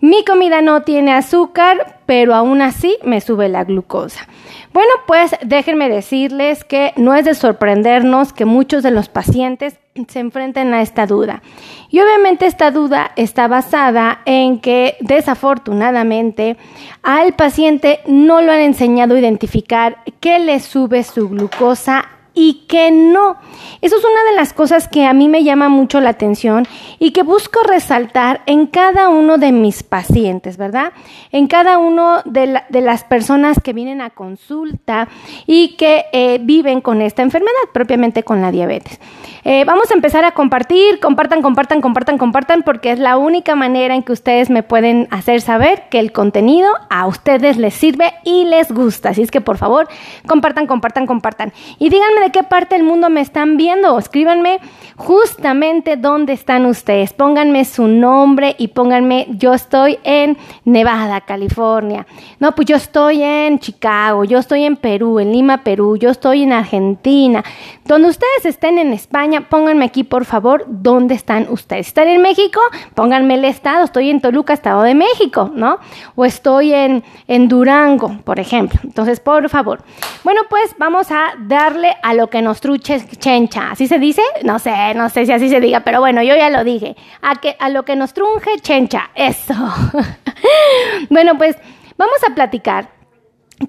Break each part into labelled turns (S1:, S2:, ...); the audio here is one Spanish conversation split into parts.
S1: Mi comida no tiene azúcar, pero aún así me sube la glucosa. Bueno, pues déjenme decirles que no es de sorprendernos que muchos de los pacientes se enfrenten a esta duda. Y obviamente esta duda está basada en que desafortunadamente al paciente no lo han enseñado a identificar qué le sube su glucosa y que no. Eso es una de las cosas que a mí me llama mucho la atención y que busco resaltar en cada uno de mis pacientes, ¿verdad? En cada uno de, las personas que vienen a consulta y que eh, viven con esta enfermedad, propiamente con la diabetes. Eh, vamos a empezar a compartir, compartan, compartan, compartan, compartan, porque es la única manera en que ustedes me pueden hacer saber que el contenido a ustedes les sirve y les gusta. Así es que por favor, compartan, compartan, compartan. Y díganme de qué parte del mundo me están viendo. Escríbanme justamente dónde están ustedes. Pónganme su nombre y pónganme, yo estoy en Nevada, California. No, pues yo estoy en Chicago, yo estoy en Perú, en Lima, Perú, yo estoy en Argentina. Donde ustedes estén en España, pónganme aquí por favor dónde están ustedes. ¿Están en México? Pónganme el estado. Estoy en Toluca, Estado de México, ¿no? O estoy en, en Durango, por ejemplo. Entonces, por favor. Bueno, pues vamos a darle a lo que nos truche chencha. ¿Así se dice? No sé, no sé si así se diga, pero bueno, yo ya lo dije. A, que, a lo que nos trunje chencha. Eso. bueno, pues vamos a platicar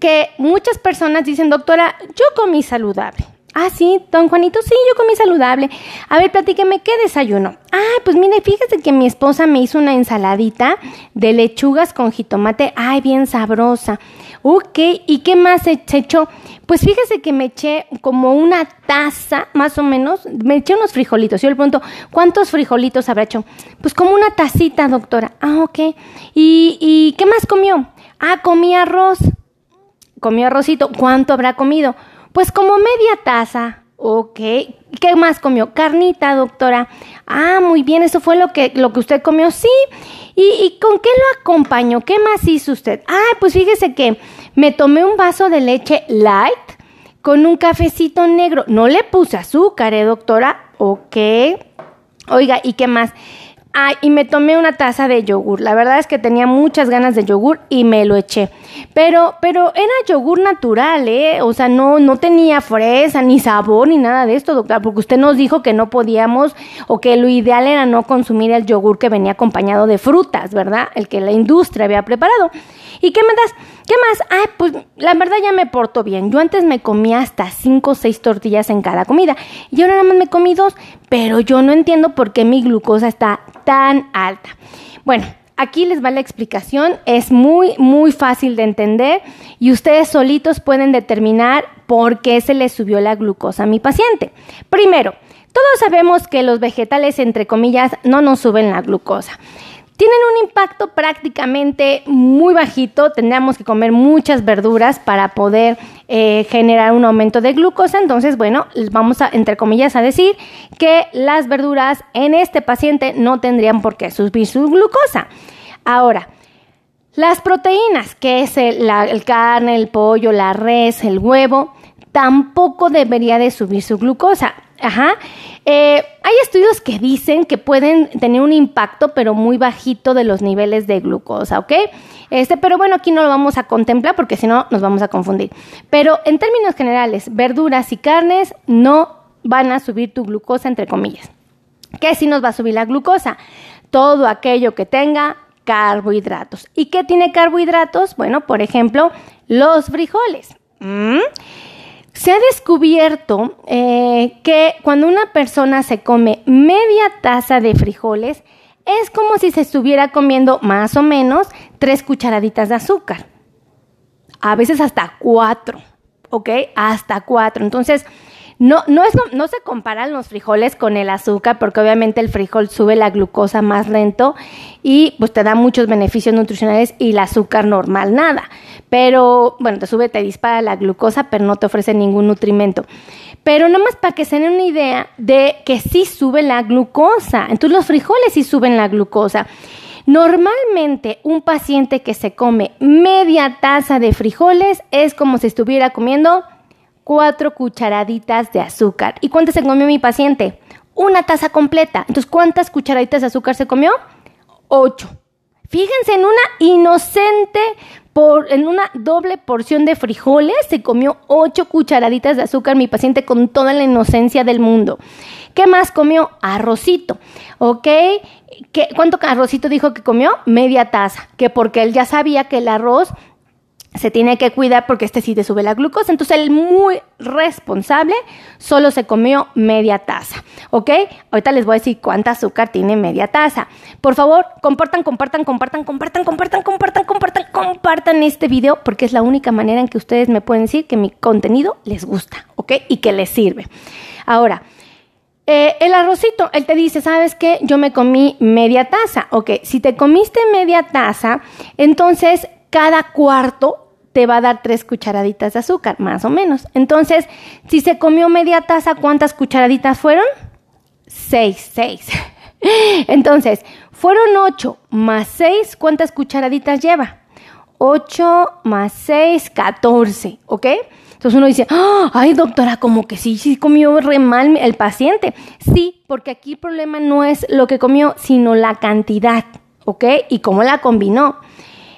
S1: que muchas personas dicen, doctora, yo comí saludable. Ah, sí, don Juanito, sí, yo comí saludable. A ver, platíqueme, ¿qué desayuno? Ah, pues mire, fíjese que mi esposa me hizo una ensaladita de lechugas con jitomate. Ay, bien sabrosa. Ok, ¿y qué más se echó? Pues fíjese que me eché como una taza, más o menos, me eché unos frijolitos. Yo le pregunto, ¿cuántos frijolitos habrá hecho? Pues como una tacita, doctora. Ah, ok. ¿Y, y qué más comió? Ah, comí arroz. Comió arrocito. ¿Cuánto habrá comido? Pues como media taza. Ok. ¿Qué más comió? Carnita, doctora. Ah, muy bien, eso fue lo que, lo que usted comió. Sí. ¿Y, ¿Y con qué lo acompañó? ¿Qué más hizo usted? Ah, pues fíjese que me tomé un vaso de leche light con un cafecito negro. No le puse azúcar, ¿eh, doctora? Ok. Oiga, ¿y qué más? Y me tomé una taza de yogur. La verdad es que tenía muchas ganas de yogur y me lo eché. Pero, pero era yogur natural, ¿eh? O sea, no, no tenía fresa, ni sabor, ni nada de esto, doctora, porque usted nos dijo que no podíamos o que lo ideal era no consumir el yogur que venía acompañado de frutas, ¿verdad? El que la industria había preparado. ¿Y qué me das? ¿Qué más? Ay, pues la verdad ya me porto bien. Yo antes me comía hasta cinco o seis tortillas en cada comida y ahora nada más me comí dos, pero yo no entiendo por qué mi glucosa está tan alta. Bueno, aquí les va la explicación. Es muy, muy fácil de entender y ustedes solitos pueden determinar por qué se le subió la glucosa a mi paciente. Primero, todos sabemos que los vegetales, entre comillas, no nos suben la glucosa. Tienen un impacto prácticamente muy bajito, tendríamos que comer muchas verduras para poder eh, generar un aumento de glucosa, entonces bueno, vamos a, entre comillas, a decir que las verduras en este paciente no tendrían por qué subir su glucosa. Ahora, las proteínas, que es el, el carne, el pollo, la res, el huevo, tampoco debería de subir su glucosa. Ajá. Eh, hay estudios que dicen que pueden tener un impacto, pero muy bajito de los niveles de glucosa, ¿ok? Este, pero bueno, aquí no lo vamos a contemplar porque si no nos vamos a confundir. Pero en términos generales, verduras y carnes no van a subir tu glucosa, entre comillas. ¿Qué sí nos va a subir la glucosa? Todo aquello que tenga carbohidratos. ¿Y qué tiene carbohidratos? Bueno, por ejemplo, los frijoles. ¿Mm? Se ha descubierto eh, que cuando una persona se come media taza de frijoles, es como si se estuviera comiendo más o menos tres cucharaditas de azúcar. A veces hasta cuatro, ¿ok? Hasta cuatro. Entonces, no, no, es, no, se comparan los frijoles con el azúcar porque obviamente el frijol sube la glucosa más lento y pues te da muchos beneficios nutricionales y el azúcar normal nada. Pero bueno, te sube, te dispara la glucosa, pero no te ofrece ningún nutrimento. Pero nomás para que se den una idea de que sí sube la glucosa. Entonces los frijoles sí suben la glucosa. Normalmente un paciente que se come media taza de frijoles es como si estuviera comiendo cuatro cucharaditas de azúcar. ¿Y cuántas se comió mi paciente? Una taza completa. Entonces, ¿cuántas cucharaditas de azúcar se comió? Ocho. Fíjense en una inocente por, en una doble porción de frijoles se comió ocho cucharaditas de azúcar mi paciente con toda la inocencia del mundo. ¿Qué más comió? Arrocito, ¿ok? ¿Qué, ¿Cuánto arrocito dijo que comió? Media taza, que porque él ya sabía que el arroz se tiene que cuidar porque este sí te sube la glucosa. Entonces él muy responsable solo se comió media taza. ¿Ok? Ahorita les voy a decir cuánta azúcar tiene media taza. Por favor, compartan, compartan, compartan, compartan, compartan, compartan, compartan, compartan este video porque es la única manera en que ustedes me pueden decir que mi contenido les gusta. ¿Ok? Y que les sirve. Ahora, eh, el arrocito, él te dice, ¿sabes qué? Yo me comí media taza. Ok, si te comiste media taza, entonces cada cuarto te va a dar tres cucharaditas de azúcar, más o menos. Entonces, si se comió media taza, ¿cuántas cucharaditas fueron? Seis, seis. Entonces, fueron ocho más seis, ¿cuántas cucharaditas lleva? Ocho más seis, catorce, ¿ok? Entonces uno dice, ¡Ah! ay doctora, como que sí, sí comió re mal el paciente. Sí, porque aquí el problema no es lo que comió, sino la cantidad, ¿ok? Y cómo la combinó.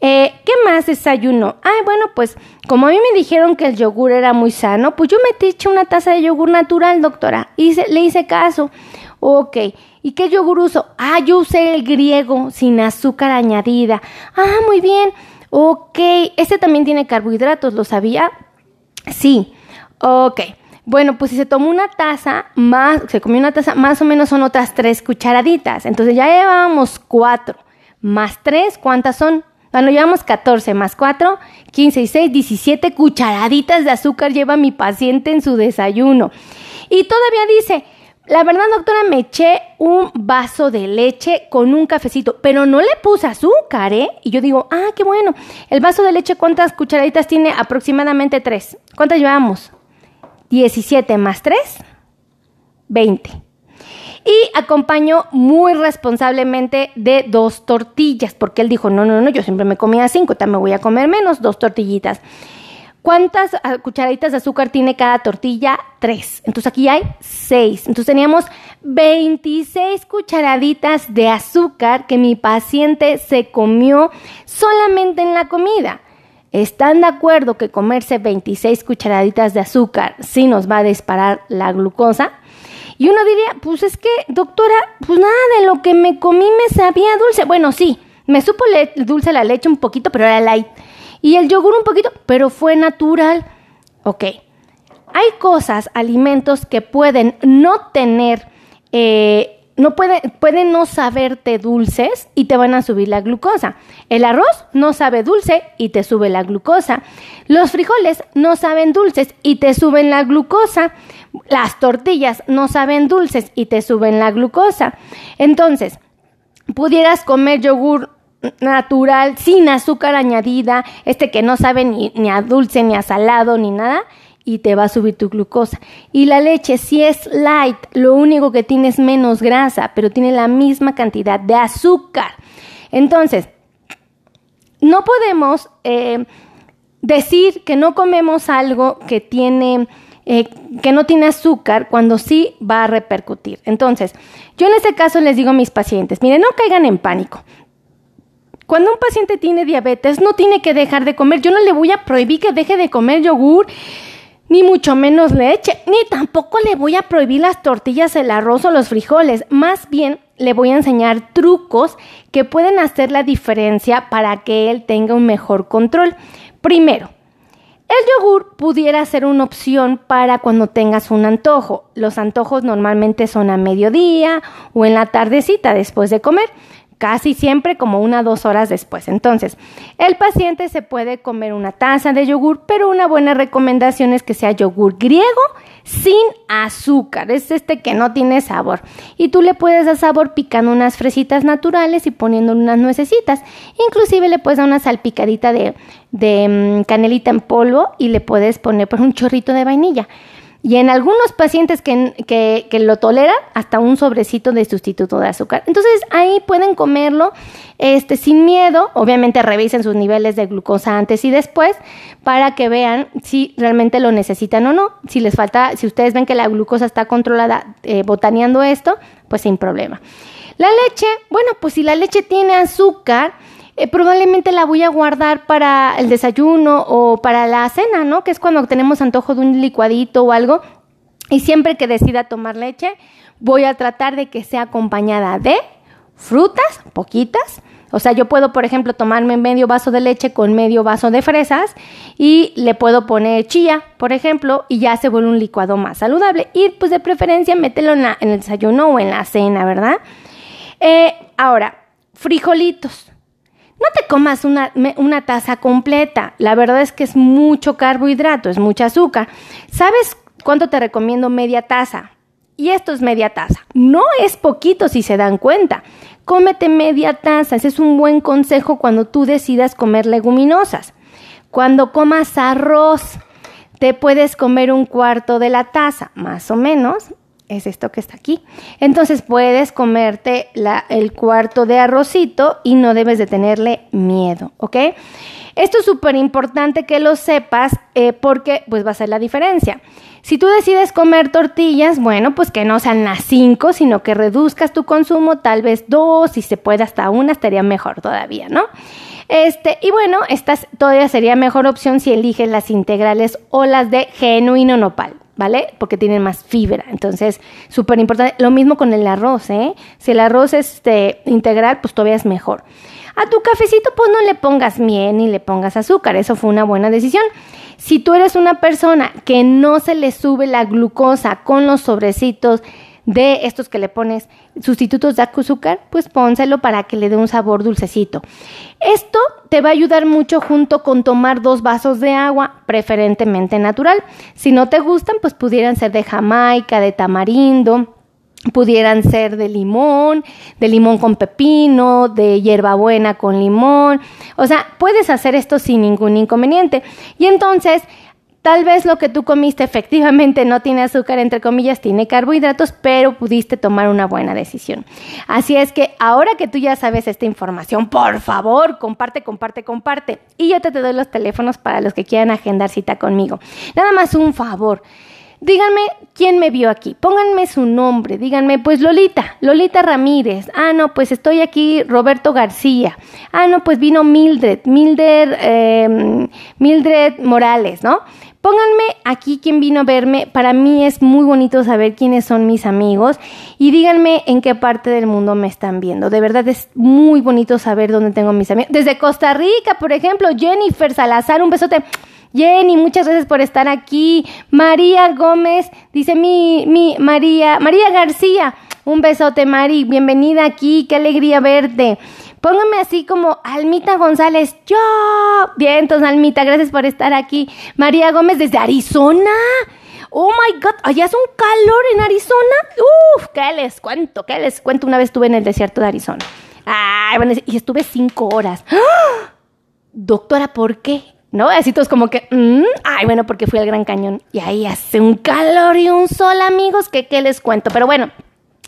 S1: Eh, ¿Qué más desayuno? Ay, bueno, pues como a mí me dijeron que el yogur era muy sano, pues yo me eché una taza de yogur natural, doctora. Y le hice caso. Ok. ¿Y qué yogur uso? Ah, yo usé el griego sin azúcar añadida. Ah, muy bien. Ok. Este también tiene carbohidratos, ¿lo sabía? Sí. Ok. Bueno, pues si se tomó una taza, más, se comió una taza, más o menos son otras tres cucharaditas. Entonces ya llevamos cuatro. Más tres, ¿cuántas son? Bueno, llevamos 14 más 4, 15 y 6, 17 cucharaditas de azúcar lleva mi paciente en su desayuno. Y todavía dice, la verdad, doctora, me eché un vaso de leche con un cafecito, pero no le puse azúcar, ¿eh? Y yo digo, ah, qué bueno. El vaso de leche, ¿cuántas cucharaditas tiene? Aproximadamente 3. ¿Cuántas llevamos? 17 más 3, 20 y acompañó muy responsablemente de dos tortillas, porque él dijo, no, no, no, yo siempre me comía cinco, también me voy a comer menos, dos tortillitas. ¿Cuántas ah, cucharaditas de azúcar tiene cada tortilla? Tres. Entonces aquí hay seis. Entonces teníamos 26 cucharaditas de azúcar que mi paciente se comió solamente en la comida. ¿Están de acuerdo que comerse 26 cucharaditas de azúcar sí nos va a disparar la glucosa? Y uno diría, pues es que, doctora, pues nada de lo que me comí me sabía dulce. Bueno, sí, me supo dulce la leche un poquito, pero era light. Y el yogur un poquito, pero fue natural. Ok. Hay cosas, alimentos que pueden no tener, eh, no puede, pueden no saberte dulces y te van a subir la glucosa. El arroz no sabe dulce y te sube la glucosa. Los frijoles no saben dulces y te suben la glucosa. Las tortillas no saben dulces y te suben la glucosa. Entonces, pudieras comer yogur natural, sin azúcar añadida, este que no sabe ni, ni, a dulce, ni a salado, ni nada, y te va a subir tu glucosa. Y la leche, si es light, lo único que tiene es menos grasa, pero tiene la misma cantidad de azúcar. Entonces, no podemos eh, decir que no comemos algo que tiene eh, que no tiene azúcar cuando sí va a repercutir. Entonces, yo en este caso les digo a mis pacientes, miren, no caigan en pánico. Cuando un paciente tiene diabetes, no tiene que dejar de comer. Yo no le voy a prohibir que deje de comer yogur, ni mucho menos leche, ni tampoco le voy a prohibir las tortillas, el arroz o los frijoles. Más bien, le voy a enseñar trucos que pueden hacer la diferencia para que él tenga un mejor control. Primero, el yogur pudiera ser una opción para cuando tengas un antojo. Los antojos normalmente son a mediodía o en la tardecita después de comer, casi siempre como una o dos horas después. Entonces, el paciente se puede comer una taza de yogur, pero una buena recomendación es que sea yogur griego sin azúcar. Es este que no tiene sabor. Y tú le puedes dar sabor picando unas fresitas naturales y poniendo unas nuecesitas. Inclusive le puedes dar una salpicadita de, mm, canelita en polvo y le puedes poner un chorrito de vainilla. Y en algunos pacientes que, lo toleran, hasta un sobrecito de sustituto de azúcar. Entonces ahí pueden comerlo este, sin miedo. Obviamente revisen sus niveles de glucosa antes y después para que vean si realmente lo necesitan o no. Si les falta, si ustedes ven que la glucosa está controlada eh, botaneando esto, pues sin problema. La leche, bueno, pues si la leche tiene azúcar, eh, probablemente la voy a guardar para el desayuno o para la cena, ¿no? Que es cuando tenemos antojo de un licuadito o algo. Y siempre que decida tomar leche, voy a tratar de que sea acompañada de frutas, poquitas. O sea, yo puedo, por ejemplo, tomarme medio vaso de leche con medio vaso de fresas y le puedo poner chía, por ejemplo, y ya se vuelve un licuado más saludable. Y pues de preferencia mételo en, el desayuno o en la cena, ¿verdad? Eh, ahora, frijolitos. No te comas una, una taza completa. La verdad es que es mucho carbohidrato, es mucha azúcar. ¿Sabes cuánto te recomiendo media taza? Y esto es media taza. No es poquito si se dan cuenta. Cómete media taza. Ese es un buen consejo cuando tú decidas comer leguminosas. Cuando comas arroz, te puedes comer un cuarto de la taza, más o menos. Es esto que está aquí. Entonces puedes comerte el cuarto de arrocito y no debes de tenerle miedo, ¿ok? Esto es súper importante que lo sepas eh, porque pues va a ser la diferencia. Si tú decides comer tortillas, bueno, pues que no sean las cinco, sino que reduzcas tu consumo, tal vez dos, si se puede hasta una, estaría mejor todavía, ¿no? Este, y bueno, esta todavía sería mejor opción si eliges las integrales o las de genuino nopal. ¿Vale? Porque tienen más fibra. Entonces, súper importante. Lo mismo con el arroz, ¿eh? Si el arroz es este, integral, pues todavía es mejor. A tu cafecito, pues no le pongas miel ni le pongas azúcar. Eso fue una buena decisión. Si tú eres una persona que no se le sube la glucosa con los sobrecitos de estos que le pones sustitutos de azúcar, pues pónselo para que le dé un sabor dulcecito. Esto te va a ayudar mucho junto con tomar dos vasos de agua, preferentemente natural. Si no te gustan, pues pudieran ser de jamaica, de tamarindo pudieran ser de limón, de limón con pepino, de hierbabuena con limón. O sea, puedes hacer esto sin ningún inconveniente. Y entonces, tal vez lo que tú comiste efectivamente no tiene azúcar, entre comillas, tiene carbohidratos, pero pudiste tomar una buena decisión. Así es que ahora que tú ya sabes esta información, por favor, comparte, comparte, comparte. Y yo te, doy los teléfonos para los que quieran agendar cita conmigo. Nada más un favor. Díganme quién me vio aquí, pónganme su nombre, díganme, pues Lolita, Lolita Ramírez, ah, no, pues estoy aquí Roberto García, ah, no, pues vino Mildred, Mildred, em, Mildred Morales, ¿no? Pónganme aquí quién vino a verme. Para mí es muy bonito saber quiénes son mis amigos y díganme en qué parte del mundo me están viendo. De verdad es muy bonito saber dónde tengo mis amigos. Desde Costa Rica, por ejemplo, Jennifer Salazar, un besote. Jenny, muchas gracias por estar aquí. María Gómez, dice mi, mi María, María García, un besote, Mari, bienvenida aquí, qué alegría verte. Póngame así como Almita González, yo. Bien, entonces Almita, gracias por estar aquí. María Gómez desde Arizona. Oh my God, allá es un calor en Arizona. Uf, ¿qué les cuento? ¿Qué les cuento? Una vez estuve en el desierto de Arizona. Ay, bueno, y estuve cinco horas. ¡Ah! Doctora, ¿por qué? ¿No? Así todos como que, mm, ay, bueno, porque fui al Gran Cañón y ahí hace un calor y un sol, amigos, que qué les cuento. Pero bueno,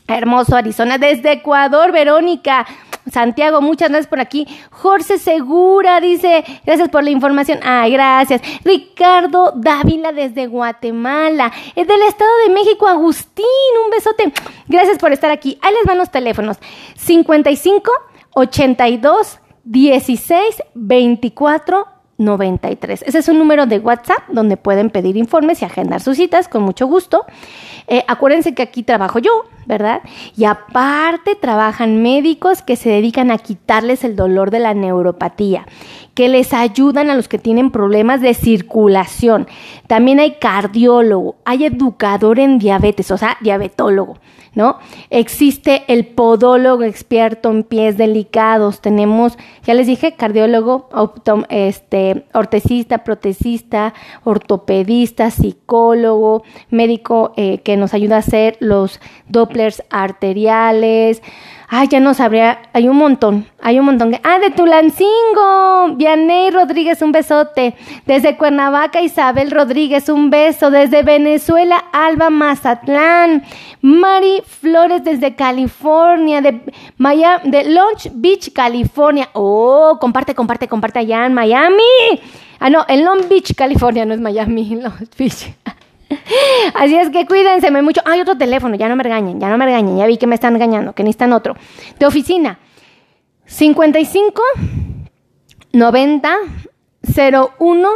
S1: hermoso Arizona, desde Ecuador, Verónica. Santiago, muchas gracias por aquí. Jorge Segura dice, gracias por la información. Ay, gracias. Ricardo Dávila desde Guatemala. Es del Estado de México, Agustín, un besote. Gracias por estar aquí. Ahí les van los teléfonos. 55 82 16 24 93. Ese es un número de WhatsApp donde pueden pedir informes y agendar sus citas con mucho gusto. Eh, acuérdense que aquí trabajo yo, ¿verdad? Y aparte trabajan médicos que se dedican a quitarles el dolor de la neuropatía, que les ayudan a los que tienen problemas de circulación. También hay cardiólogo, hay educador en diabetes, o sea, diabetólogo. ¿no? Existe el podólogo experto en pies delicados, tenemos, ya les dije, cardiólogo, este, ortesista, protesista, ortopedista, psicólogo, médico eh, que nos ayuda a hacer los arteriales, Ay, ya no sabría. Hay un montón. Hay un montón. Ah, de Tulancingo. Vianey Rodríguez, un besote. Desde Cuernavaca, Isabel Rodríguez, un beso. Desde Venezuela, Alba Mazatlán. Mari Flores desde California. De, Miami, de Long Beach, California. Oh, comparte, comparte, comparte allá en Miami. Ah, no, en Long Beach, California, no es Miami, Long Beach. Así es que cuídense mucho. Hay otro teléfono, ya no me regañen, ya no me regañen, ya vi que me están engañando, que necesitan otro. De oficina, 55 90 01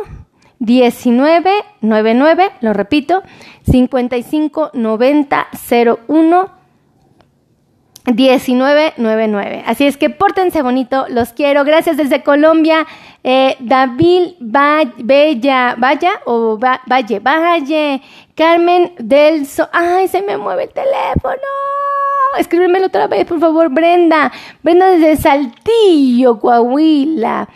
S1: 19 99, lo repito, 55 90 01 1999. Así es que pórtense bonito, los quiero. Gracias desde Colombia, eh, David Bella, Vaya o Valle, Valle, Carmen Delso. Ay, se me mueve el teléfono. Escríbemelo otra vez, por favor, Brenda. Brenda desde Saltillo, Coahuila.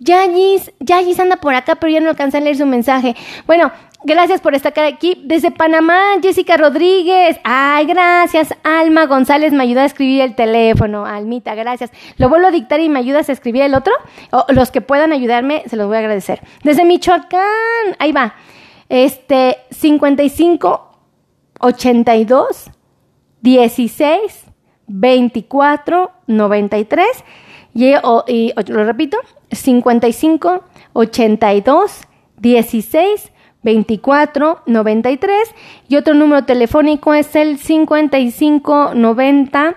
S1: Yayis, Yayis anda por acá, pero ya no alcanza a leer su mensaje. Bueno, Gracias por estar aquí. Desde Panamá, Jessica Rodríguez. Ay, gracias. Alma González me ayuda a escribir el teléfono. Almita, gracias. ¿Lo vuelvo a dictar y me ayudas a escribir el otro? O los que puedan ayudarme, se los voy a agradecer. Desde Michoacán, ahí va. Este, 55 82 16 24 93. Y, y lo repito, 55 82 16 2493 y otro número telefónico es el 5590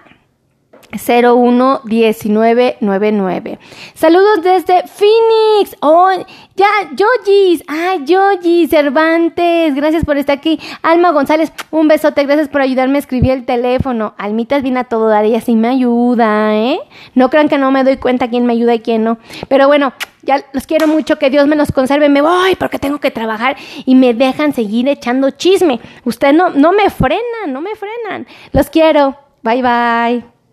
S1: 011999. Saludos desde Phoenix. Oh, ya, Yoyis. Ay, Yoyis Cervantes. Gracias por estar aquí. Alma González, un besote. Gracias por ayudarme a escribir el teléfono. Almitas viene a todo dar. Ella sí me ayuda, ¿eh? No crean que no me doy cuenta quién me ayuda y quién no. Pero bueno, ya los quiero mucho, que Dios me los conserve, me voy porque tengo que trabajar y me dejan seguir echando chisme. Ustedes no, no me frenan, no me frenan. Los quiero. Bye bye.